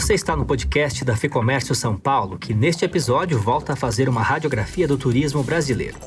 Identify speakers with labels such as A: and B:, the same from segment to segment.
A: Você está no podcast da Ficomércio São Paulo, que neste episódio volta a fazer uma radiografia do turismo brasileiro.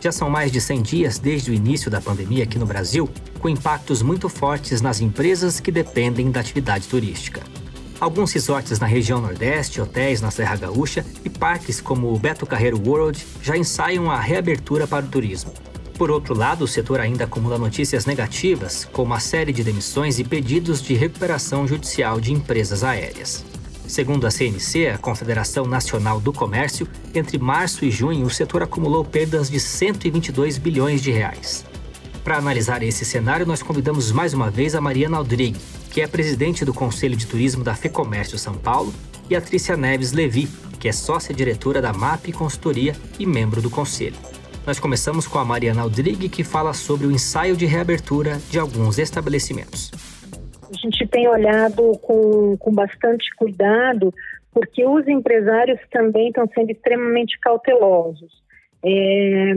A: Já são mais de 100 dias desde o início da pandemia aqui no Brasil, com impactos muito fortes nas empresas que dependem da atividade turística. Alguns resorts na região Nordeste, hotéis na Serra Gaúcha e parques como o Beto Carreiro World já ensaiam a reabertura para o turismo. Por outro lado, o setor ainda acumula notícias negativas, como a série de demissões e pedidos de recuperação judicial de empresas aéreas. Segundo a CNC, a Confederação Nacional do Comércio, entre março e junho o setor acumulou perdas de 122 bilhões de reais. Para analisar esse cenário, nós convidamos mais uma vez a Mariana Aldrigue, que é presidente do Conselho de Turismo da FEComércio São Paulo, e a Trícia Neves Levi, que é sócia-diretora da MAP Consultoria e membro do conselho. Nós começamos com a Mariana Aldrigue, que fala sobre o ensaio de reabertura de alguns estabelecimentos.
B: A gente tem olhado com, com bastante cuidado, porque os empresários também estão sendo extremamente cautelosos. É,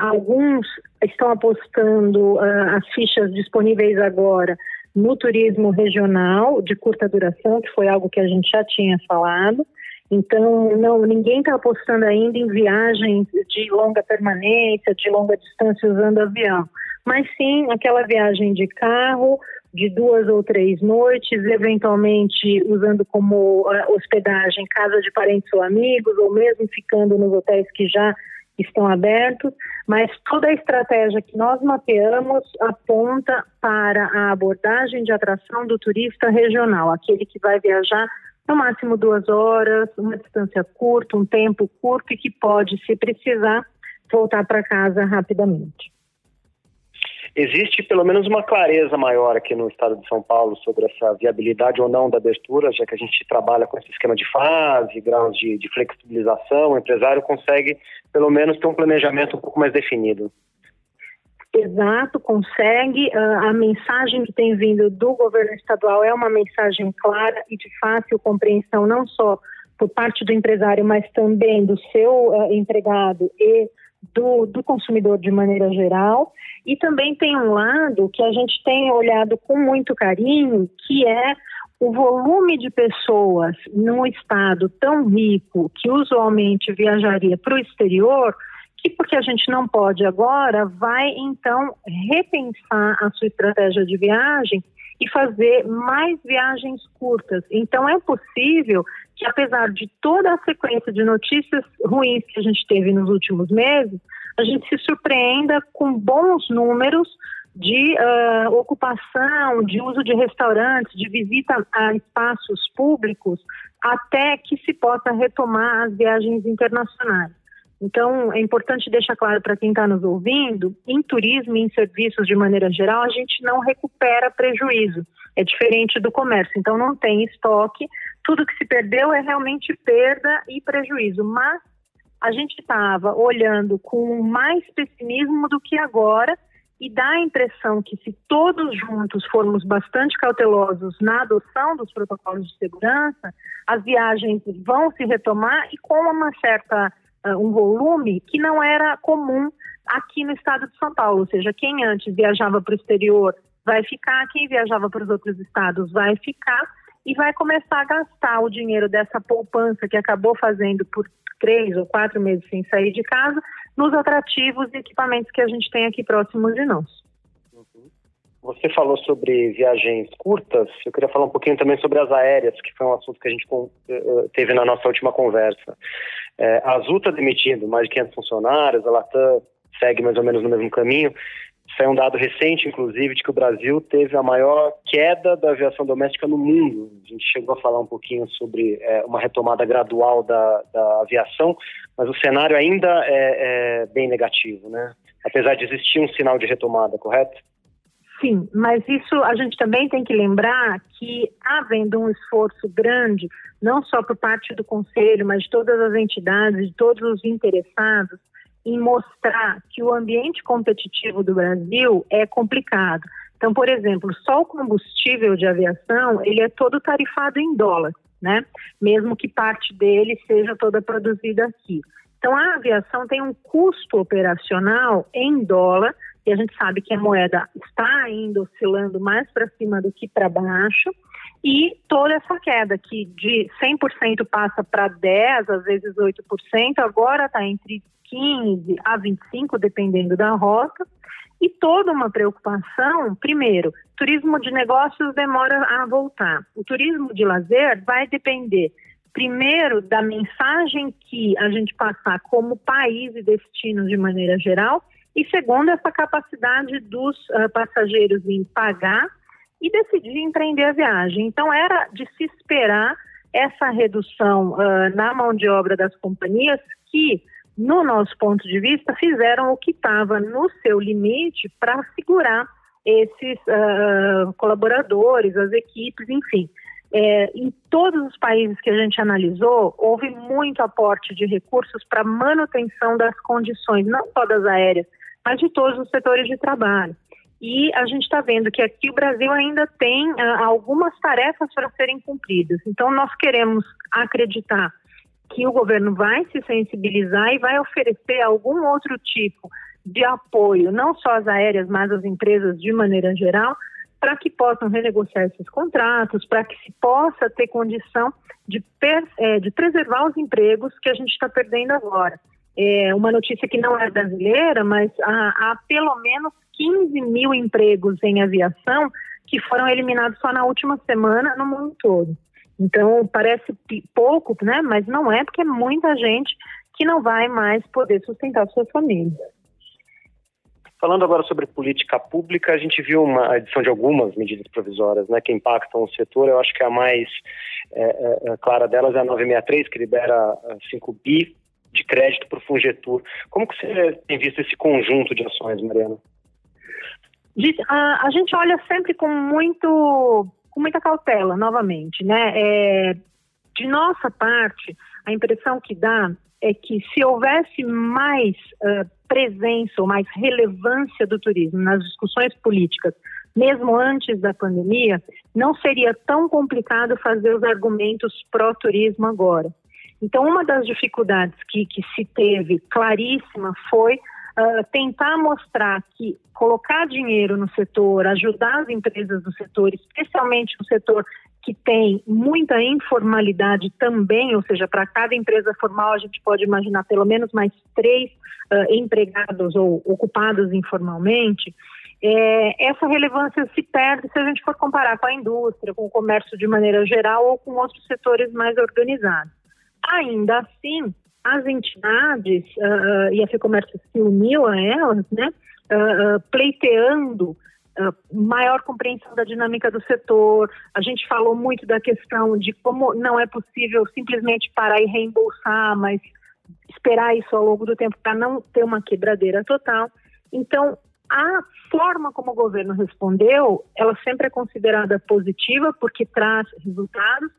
B: alguns estão apostando as fichas disponíveis agora no turismo regional de curta duração, que foi algo que a gente já tinha falado, então, não, ninguém está apostando ainda em viagens de longa permanência, de longa distância usando avião, mas sim aquela viagem de carro de duas ou três noites, eventualmente usando como uh, hospedagem casa de parentes ou amigos, ou mesmo ficando nos hotéis que já estão abertos, mas toda a estratégia que nós mapeamos aponta para a abordagem de atração do turista regional, aquele que vai viajar no máximo duas horas, uma distância curta, um tempo curto e que pode, se precisar, voltar para casa rapidamente.
C: Existe pelo menos uma clareza maior aqui no estado de São Paulo sobre essa viabilidade ou não da abertura, já que a gente trabalha com esse esquema de fase, graus de, de flexibilização, o empresário consegue pelo menos ter um planejamento um pouco mais definido
B: exato, consegue. Uh, a mensagem que tem vindo do governo estadual é uma mensagem clara e de fácil compreensão, não só por parte do empresário, mas também do seu uh, empregado e do, do, consumidor de maneira geral. E também tem um lado que a gente tem olhado com muito carinho, que é o volume de pessoas num estado tão rico que usualmente viajaria para o exterior e porque a gente não pode agora, vai então repensar a sua estratégia de viagem e fazer mais viagens curtas. Então é possível que apesar de toda a sequência de notícias ruins que a gente teve nos últimos meses, a gente se surpreenda com bons números de uh, ocupação, de uso de restaurantes, de visita a espaços públicos, até que se possa retomar as viagens internacionais. Então, é importante deixar claro para quem está nos ouvindo: em turismo e em serviços de maneira geral, a gente não recupera prejuízo. É diferente do comércio. Então, não tem estoque. Tudo que se perdeu é realmente perda e prejuízo. Mas a gente estava olhando com mais pessimismo do que agora e dá a impressão que se todos juntos formos bastante cautelosos na adoção dos protocolos de segurança, as viagens vão se retomar e com uma certa um volume que não era comum aqui no estado de São Paulo. Ou seja, quem antes viajava para o exterior vai ficar, quem viajava para os outros estados vai ficar e vai começar a gastar o dinheiro dessa poupança que acabou fazendo por três ou quatro meses sem sair de casa nos atrativos e equipamentos que a gente tem aqui próximos de nós.
C: Você falou sobre viagens curtas, eu queria falar um pouquinho também sobre as aéreas, que foi um assunto que a gente eh, eh, teve na nossa última conversa. É, a Azul está demitindo mais de 500 funcionários, a Latam segue mais ou menos no mesmo caminho. Saiu um dado recente, inclusive, de que o Brasil teve a maior queda da aviação doméstica no mundo. A gente chegou a falar um pouquinho sobre é, uma retomada gradual da, da, aviação, mas o cenário ainda é, é bem negativo, né? Apesar de existir um sinal de retomada, correto?
B: Sim, mas isso a gente também tem que lembrar que, havendo um esforço grande, não só por parte do Conselho, mas de todas as entidades, de todos os interessados, em mostrar que o ambiente competitivo do Brasil é complicado. Então, por exemplo, só o combustível de aviação, ele é todo tarifado em dólar, né? Mesmo que parte dele seja toda produzida aqui. Então, a aviação tem um custo operacional em dólar e a gente sabe que a moeda está ainda oscilando mais para cima do que para baixo, e toda essa queda, que de 100% passa para 10%, às vezes 8%, agora está entre 15% a 25%, dependendo da rota, e toda uma preocupação, primeiro, turismo de negócios demora a voltar. O turismo de lazer vai depender, primeiro, da mensagem que a gente passar como país e destino de maneira geral, e segundo, essa capacidade dos uh, passageiros em pagar e decidir empreender a viagem. Então, era de se esperar essa redução uh, na mão de obra das companhias que, no nosso ponto de vista, fizeram o que estava no seu limite para segurar esses uh, colaboradores, as equipes, enfim. É, em todos os países que a gente analisou, houve muito aporte de recursos para manutenção das condições, não só das aéreas, mas de todos os setores de trabalho. E a gente está vendo que aqui o Brasil ainda tem uh, algumas tarefas para serem cumpridas. Então, nós queremos acreditar que o governo vai se sensibilizar e vai oferecer algum outro tipo de apoio, não só às aéreas, mas às empresas de maneira geral, para que possam renegociar esses contratos, para que se possa ter condição de, é, de preservar os empregos que a gente está perdendo agora. É uma notícia que não é brasileira, mas há, há pelo menos 15 mil empregos em aviação que foram eliminados só na última semana no mundo todo. Então, parece pouco, né? Mas não é, porque é muita gente que não vai mais poder sustentar suas famílias.
C: Falando agora sobre política pública, a gente viu uma edição de algumas medidas provisórias né, que impactam o setor. Eu acho que a mais é, é, é clara delas é a 963, que libera 5 é, bi de crédito para o Fungetur. Como que você tem visto esse conjunto de ações, Mariana?
B: a, gente olha sempre com muito com muita cautela, novamente, né? É, de nossa parte, a impressão que dá é que se houvesse mais uh, presença ou mais relevância do turismo nas discussões políticas, mesmo antes da pandemia, não seria tão complicado fazer os argumentos pró-turismo agora. Então, uma das dificuldades que, que se teve claríssima foi uh, tentar mostrar que colocar dinheiro no setor, ajudar as empresas do setor, especialmente no setor que tem muita informalidade também, ou seja, para cada empresa formal a gente pode imaginar pelo menos mais três uh, empregados ou ocupados informalmente. É, essa relevância se perde se a gente for comparar com a indústria, com o comércio de maneira geral ou com outros setores mais organizados. Ainda assim, as entidades, uh, e a FEComércio se uniu a elas, né, uh, pleiteando maior compreensão da dinâmica do setor. A gente falou muito da questão de como não é possível simplesmente parar e reembolsar, mas esperar isso ao longo do tempo para não ter uma quebradeira total. Então, a forma como o governo respondeu, ela sempre é considerada positiva porque traz resultados,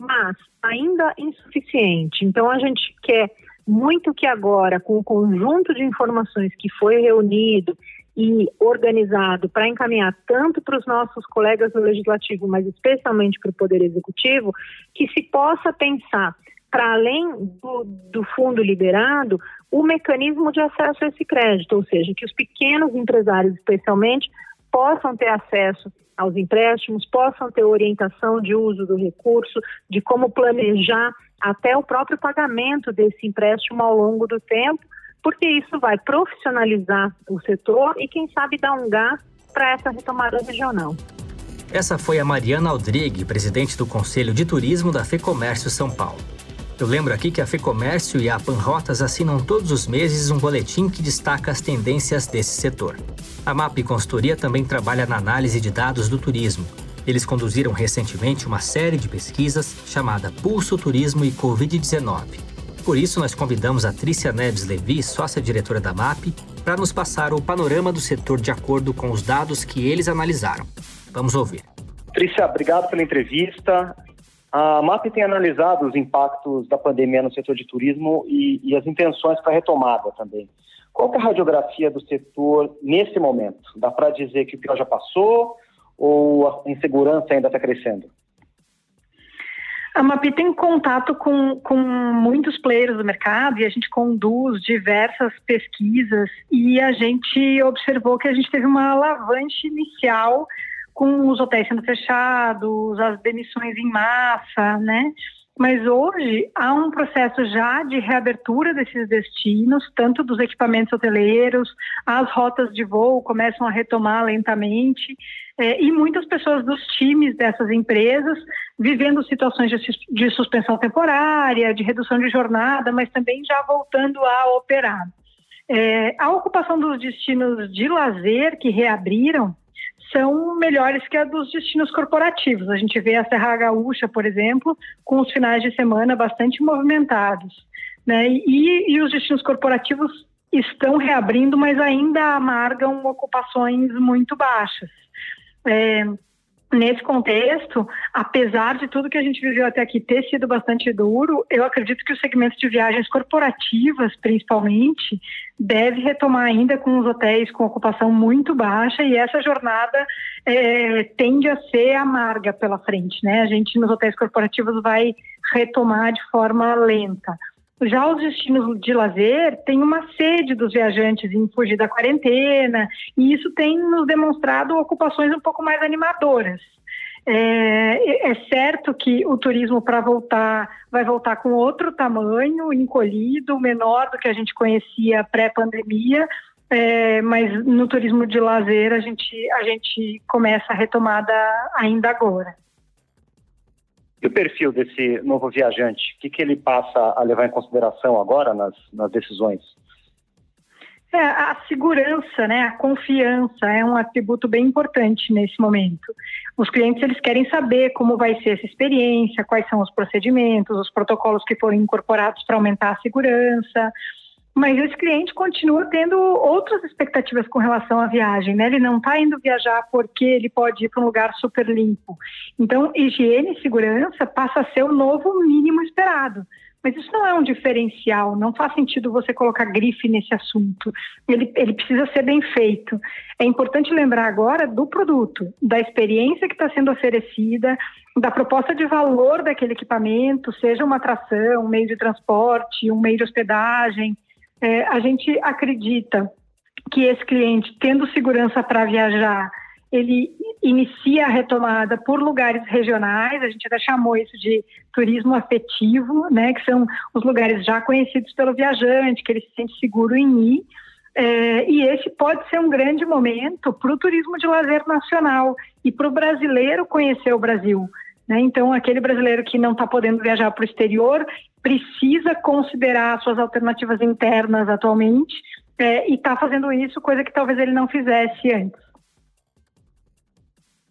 B: mas ainda insuficiente. Então, a gente quer muito que agora, com o conjunto de informações que foi reunido e organizado para encaminhar tanto para os nossos colegas do Legislativo, mas especialmente para o Poder Executivo, que se possa pensar, para além do, do fundo liberado, o mecanismo de acesso a esse crédito, ou seja, que os pequenos empresários, especialmente, possam ter acesso aos empréstimos, possam ter orientação de uso do recurso, de como planejar até o próprio pagamento desse empréstimo ao longo do tempo, porque isso vai profissionalizar o setor e, quem sabe, dar um gás para essa retomada regional.
A: Essa foi a Mariana Aldrigue, presidente do Conselho de Turismo da FEComércio São Paulo. Eu lembro aqui que a FEComércio e a Panrotas assinam todos os meses um boletim que destaca as tendências desse setor. A MAP Consultoria também trabalha na análise de dados do turismo. Eles conduziram recentemente uma série de pesquisas chamada Pulso Turismo e Covid-19. Por isso, nós convidamos a Trícia Neves Levi, sócia-diretora da MAP, para nos passar o panorama do setor de acordo com os dados que eles analisaram. Vamos ouvir.
C: Trícia, obrigado pela entrevista. A MAP tem analisado os impactos da pandemia no setor de turismo e, e as intenções para a retomada também. Qual é a radiografia do setor nesse momento? Dá para dizer que o pior já passou ou a insegurança ainda está crescendo?
D: A MAP tem contato com, com muitos players do mercado e a gente conduz diversas pesquisas e a gente observou que a gente teve uma alavanche inicial com os hotéis sendo fechados, as demissões em massa, né? Mas hoje há um processo já de reabertura desses destinos, tanto dos equipamentos hoteleiros, as rotas de voo começam a retomar lentamente, é, e muitas pessoas dos times dessas empresas vivendo situações de, de suspensão temporária, de redução de jornada, mas também já voltando a operar. É, a ocupação dos destinos de lazer que reabriram são melhores que a dos destinos corporativos. A gente vê a Serra Gaúcha, por exemplo, com os finais de semana bastante movimentados. Né? E, e os destinos corporativos estão reabrindo, mas ainda amargam ocupações muito baixas. É, Nesse contexto, apesar de tudo que a gente viveu até aqui ter sido bastante duro, eu acredito que o segmento de viagens corporativas, principalmente, deve retomar ainda com os hotéis com ocupação muito baixa e essa jornada é, tende a ser amarga pela frente, né? A gente nos hotéis corporativos vai retomar de forma lenta. Já os destinos de lazer têm uma sede dos viajantes em fugir da quarentena, e isso tem nos demonstrado ocupações um pouco mais animadoras. É, é certo que o turismo para voltar vai voltar com outro tamanho, encolhido, menor do que a gente conhecia pré-pandemia, é, mas no turismo de lazer a gente, a gente começa a retomada ainda agora.
C: E o perfil desse novo viajante, o que, que ele passa a levar em consideração agora nas, nas decisões?
D: É, a segurança, né, a confiança é um atributo bem importante nesse momento. Os clientes eles querem saber como vai ser essa experiência, quais são os procedimentos, os protocolos que foram incorporados para aumentar a segurança, mas esse cliente continua tendo outras expectativas com relação à viagem, né? Ele não está indo viajar porque ele pode ir para um lugar super limpo. Então, higiene e segurança passa a ser o novo mínimo esperado. Mas isso não é um diferencial, não faz sentido você colocar grife nesse assunto. Ele, ele precisa ser bem feito. É importante lembrar agora do produto, da experiência que está sendo oferecida, da proposta de valor daquele equipamento, seja uma atração, um meio de transporte, um meio de hospedagem, é, a gente acredita que esse cliente, tendo segurança para viajar, ele inicia a retomada por lugares regionais, a gente até chamou isso de turismo afetivo, né, que são os lugares já conhecidos pelo viajante, que ele se sente seguro em ir. É, e esse pode ser um grande momento para o turismo de lazer nacional e para o brasileiro conhecer o Brasil. Né? Então, aquele brasileiro que não está podendo viajar para o exterior precisa considerar suas alternativas internas atualmente é, e está fazendo isso, coisa que talvez ele não fizesse antes.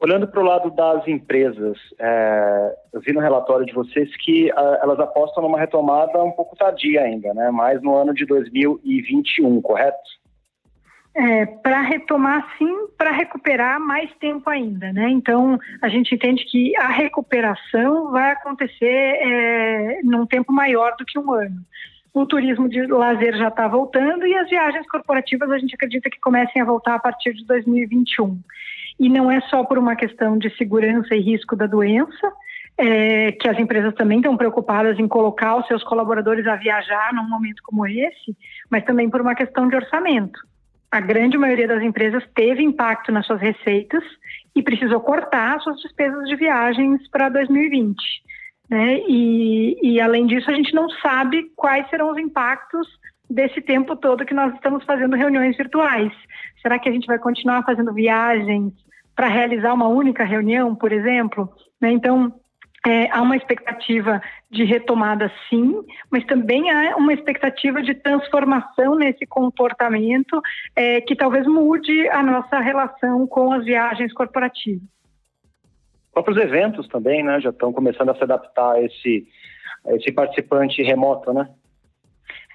C: Olhando para o lado das empresas, é, eu vi no relatório de vocês que a, elas apostam numa retomada um pouco tardia ainda, né? mais no ano de 2021, correto?
D: É, para retomar, sim, para recuperar mais tempo ainda, né? Então, a gente entende que a recuperação vai acontecer é, num tempo maior do que um ano. O turismo de lazer já está voltando e as viagens corporativas a gente acredita que comecem a voltar a partir de 2021. E não é só por uma questão de segurança e risco da doença, é, que as empresas também estão preocupadas em colocar os seus colaboradores a viajar num momento como esse, mas também por uma questão de orçamento a grande maioria das empresas teve impacto nas suas receitas e precisou cortar suas despesas de viagens para 2020. Né? E, e, além disso, a gente não sabe quais serão os impactos desse tempo todo que nós estamos fazendo reuniões virtuais. Será que a gente vai continuar fazendo viagens para realizar uma única reunião, por exemplo? Né? Então, é, há uma expectativa de retomada, sim, mas também há uma expectativa de transformação nesse comportamento é, que talvez mude a nossa relação com as viagens corporativas.
C: Próprios eventos também, né, já estão começando a se adaptar a esse, a esse participante remoto, né?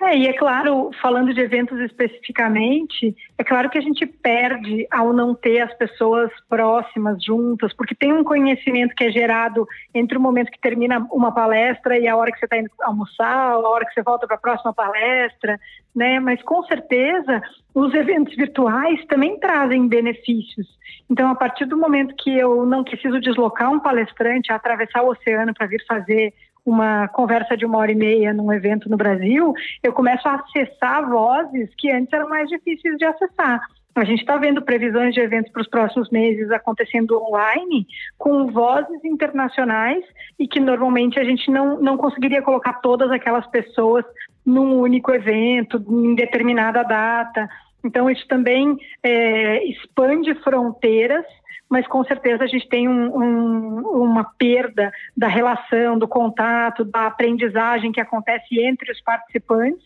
D: É, e é claro, falando de eventos especificamente, é claro que a gente perde ao não ter as pessoas próximas, juntas, porque tem um conhecimento que é gerado entre o momento que termina uma palestra e a hora que você está indo almoçar, a hora que você volta para a próxima palestra, né? Mas com certeza os eventos virtuais também trazem benefícios. Então, a partir do momento que eu não preciso deslocar um palestrante, atravessar o oceano para vir fazer uma conversa de uma hora e meia num evento no Brasil, eu começo a acessar vozes que antes eram mais difíceis de acessar. A gente está vendo previsões de eventos para os próximos meses acontecendo online, com vozes internacionais e que normalmente a gente não, não conseguiria colocar todas aquelas pessoas num único evento, em determinada data. Então, isso também é, expande fronteiras mas com certeza a gente tem um, um, uma perda da relação, do contato, da aprendizagem que acontece entre os participantes,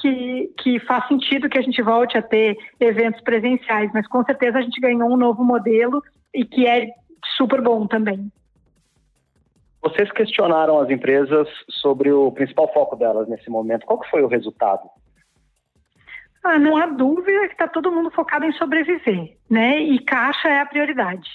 D: que, que faz sentido que a gente volte a ter eventos presenciais, mas com certeza a gente ganhou um novo modelo e que é super bom também.
C: Vocês questionaram as empresas sobre o principal foco delas nesse momento. Qual foi o resultado?
D: Ah, não há dúvida que está todo mundo focado em sobreviver, né? E caixa é a prioridade.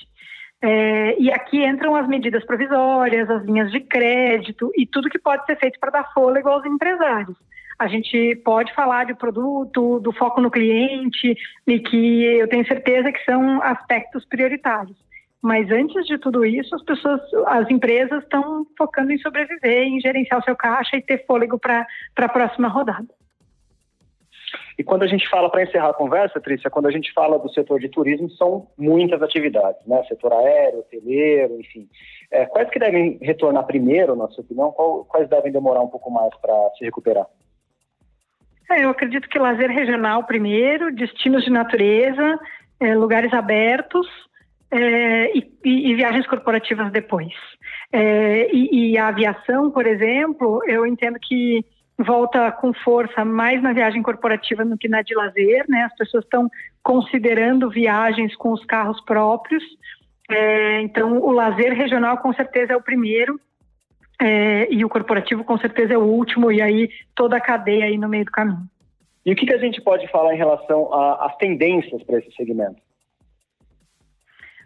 D: É, e aqui entram as medidas provisórias, as linhas de crédito e tudo que pode ser feito para dar fôlego aos empresários. A gente pode falar de produto, do foco no cliente e que eu tenho certeza que são aspectos prioritários. Mas antes de tudo isso, as pessoas, as empresas estão focando em sobreviver, em gerenciar o seu caixa e ter fôlego para a próxima rodada.
C: E quando a gente fala, para encerrar a conversa, Trícia, quando a gente fala do setor de turismo, são muitas atividades, né? Setor aéreo, hoteleiro, enfim. É, quais que devem retornar primeiro, na sua opinião? Qual, quais devem demorar um pouco mais para se recuperar?
D: É, eu acredito que lazer regional primeiro, destinos de natureza, é, lugares abertos é, e, e, viagens corporativas depois. É, e, e a aviação, por exemplo, eu entendo que volta com força mais na viagem corporativa do que na de lazer, né? As pessoas estão considerando viagens com os carros próprios. É, então, o lazer regional com certeza é o primeiro é, e o corporativo com certeza é o último e aí toda a cadeia aí no meio do caminho.
C: E o que, que a gente pode falar em relação às tendências para esse segmento?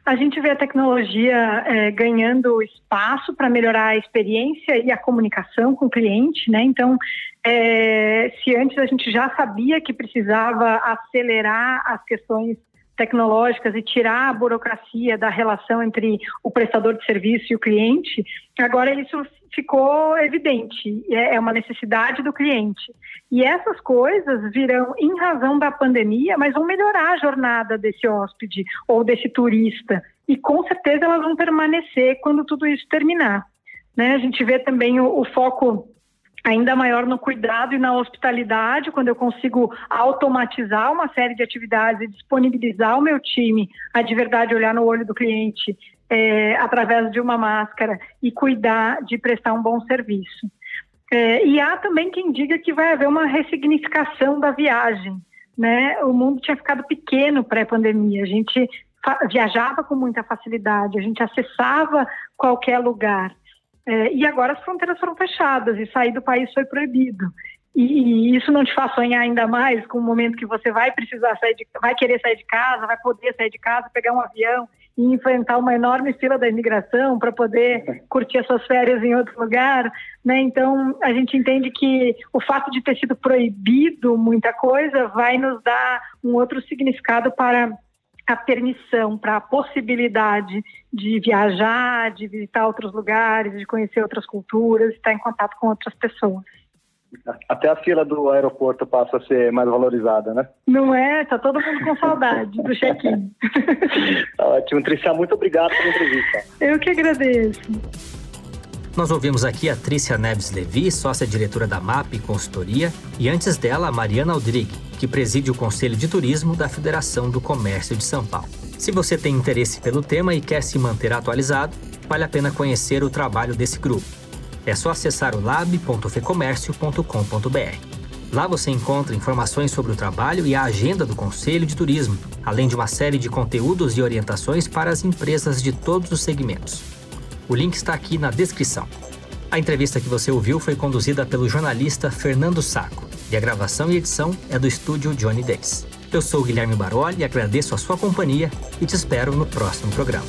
D: A gente vê a tecnologia é, ganhando espaço para melhorar a experiência e a comunicação com o cliente, né? Então, é, se antes a gente já sabia que precisava acelerar as questões tecnológicas e tirar a burocracia da relação entre o prestador de serviço e o cliente, agora isso ficou evidente, é, é uma necessidade do cliente. E essas coisas virão em razão da pandemia, mas vão melhorar a jornada desse hóspede ou desse turista. E com certeza elas vão permanecer quando tudo isso terminar. Né? A gente vê também o, o foco ainda maior no cuidado e na hospitalidade, quando eu consigo automatizar uma série de atividades e disponibilizar o meu time a de verdade olhar no olho do cliente é, através de uma máscara e cuidar de prestar um bom serviço. É, e há também quem diga que vai haver uma ressignificação da viagem. Né? O mundo tinha ficado pequeno pré-pandemia, a gente viajava com muita facilidade, a gente acessava qualquer lugar. É, e agora as fronteiras foram fechadas e sair do país foi proibido. E, e, isso não te faz sonhar ainda mais com o momento que você vai precisar sair de, vai querer sair de casa, vai poder sair de casa, pegar um avião e enfrentar uma enorme fila da imigração para poder curtir as suas férias em outro lugar, né? Então a gente entende que o fato de ter sido proibido muita coisa vai nos dar um outro significado para a permissão, para a possibilidade de viajar, de visitar outros lugares, de conhecer outras culturas, estar em contato com outras pessoas.
C: Até a fila do aeroporto passa a ser mais valorizada, né?
D: Não é? Tá todo mundo com saudade do check-in.
C: Ótimo. Trícia, muito obrigado pela entrevista.
D: Eu que agradeço.
A: Nós ouvimos aqui a Trícia Neves Levi, sócia-diretora da MAP Consultoria, e antes dela a Mariana Aldrig, que preside o Conselho de Turismo da Federação do Comércio de São Paulo. Se você tem interesse pelo tema e quer se manter atualizado, vale a pena conhecer o trabalho desse grupo. É só acessar o lab.fecomércio.com.br. Lá você encontra informações sobre o trabalho e a agenda do Conselho de Turismo, além de uma série de conteúdos e orientações para as empresas de todos os segmentos. O link está aqui na descrição. A entrevista que você ouviu foi conduzida pelo jornalista Fernando Saco e a gravação e edição é do estúdio Johnny Days. Eu sou Guilherme Baroli e agradeço a sua companhia e te espero no próximo programa.